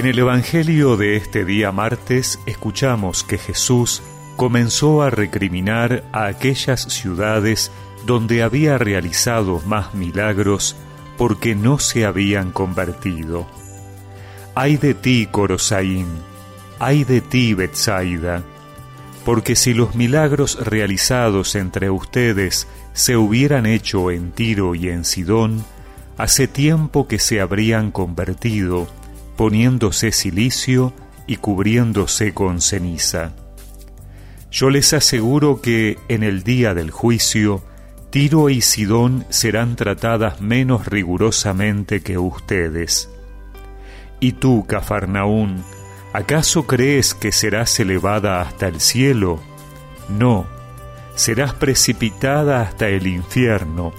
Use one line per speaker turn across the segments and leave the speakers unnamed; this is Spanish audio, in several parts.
En el Evangelio de este día martes escuchamos que Jesús comenzó a recriminar a aquellas ciudades donde había realizado más milagros porque no se habían convertido. Ay de ti, Corosaín, ay de ti, Betsaida, porque si los milagros realizados entre ustedes se hubieran hecho en Tiro y en Sidón, hace tiempo que se habrían convertido, poniéndose silicio y cubriéndose con ceniza. Yo les aseguro que en el día del juicio, Tiro y Sidón serán tratadas menos rigurosamente que ustedes. Y tú, Cafarnaún, ¿acaso crees que serás elevada hasta el cielo? No, serás precipitada hasta el infierno,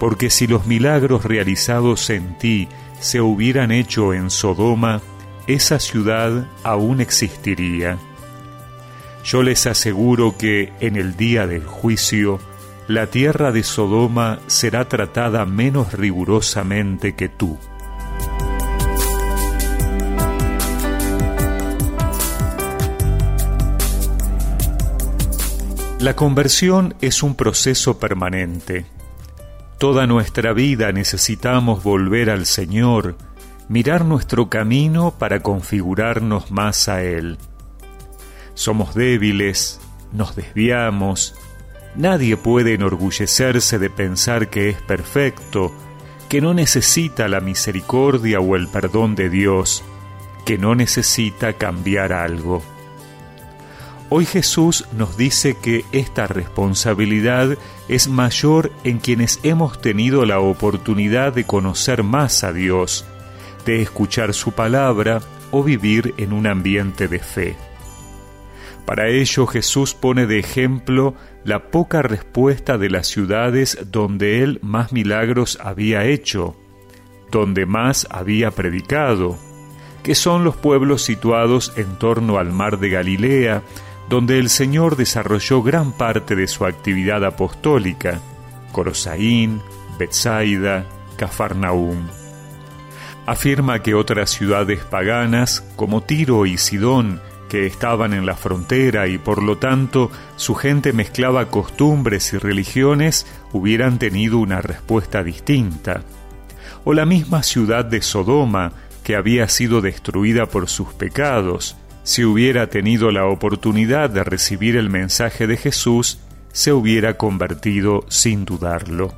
porque si los milagros realizados en ti se hubieran hecho en Sodoma, esa ciudad aún existiría. Yo les aseguro que en el día del juicio, la tierra de Sodoma será tratada menos rigurosamente que tú. La conversión es un proceso permanente. Toda nuestra vida necesitamos volver al Señor, mirar nuestro camino para configurarnos más a Él. Somos débiles, nos desviamos, nadie puede enorgullecerse de pensar que es perfecto, que no necesita la misericordia o el perdón de Dios, que no necesita cambiar algo. Hoy Jesús nos dice que esta responsabilidad es mayor en quienes hemos tenido la oportunidad de conocer más a Dios, de escuchar su palabra o vivir en un ambiente de fe. Para ello Jesús pone de ejemplo la poca respuesta de las ciudades donde él más milagros había hecho, donde más había predicado, que son los pueblos situados en torno al mar de Galilea, donde el Señor desarrolló gran parte de su actividad apostólica, Corosaín, Betsaida, Cafarnaúm. Afirma que otras ciudades paganas, como Tiro y Sidón, que estaban en la frontera y por lo tanto su gente mezclaba costumbres y religiones, hubieran tenido una respuesta distinta. O la misma ciudad de Sodoma, que había sido destruida por sus pecados, si hubiera tenido la oportunidad de recibir el mensaje de Jesús, se hubiera convertido sin dudarlo.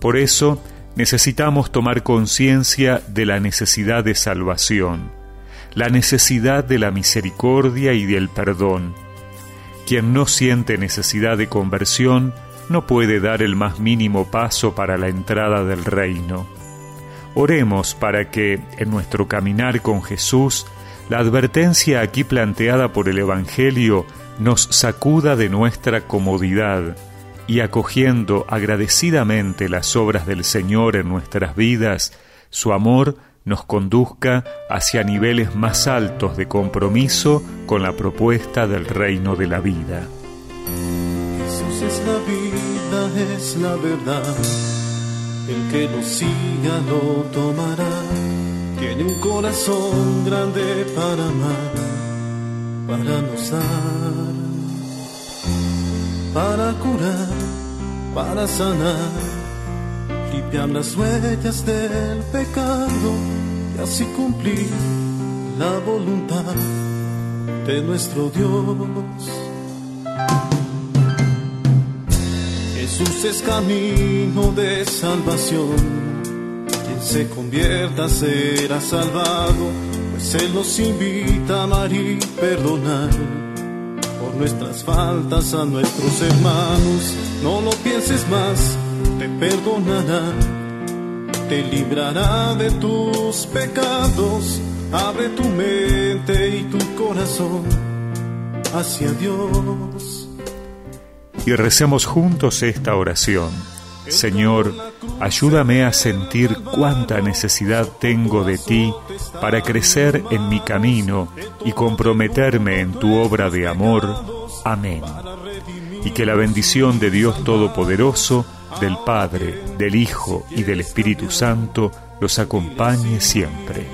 Por eso, necesitamos tomar conciencia de la necesidad de salvación la necesidad de la misericordia y del perdón. Quien no siente necesidad de conversión no puede dar el más mínimo paso para la entrada del reino. Oremos para que, en nuestro caminar con Jesús, la advertencia aquí planteada por el Evangelio nos sacuda de nuestra comodidad y acogiendo agradecidamente las obras del Señor en nuestras vidas, su amor nos conduzca hacia niveles más altos de compromiso con la propuesta del reino de la vida.
Jesús es la vida, es la verdad. El que lo siga lo tomará. Tiene un corazón grande para amar, para nos dar, para curar, para sanar limpiar las huellas del pecado y así cumplir la voluntad de nuestro Dios. Jesús es camino de salvación. Se convierta será salvado, pues Él nos invita a amar y perdonar por nuestras faltas a nuestros hermanos. No lo pienses más te perdonará, te librará de tus pecados, abre tu mente y tu corazón hacia Dios.
Y recemos juntos esta oración. Señor, ayúdame a sentir cuánta necesidad tengo de ti para crecer en mi camino y comprometerme en tu obra de amor. Amén. Y que la bendición de Dios Todopoderoso, del Padre, del Hijo y del Espíritu Santo los acompañe siempre.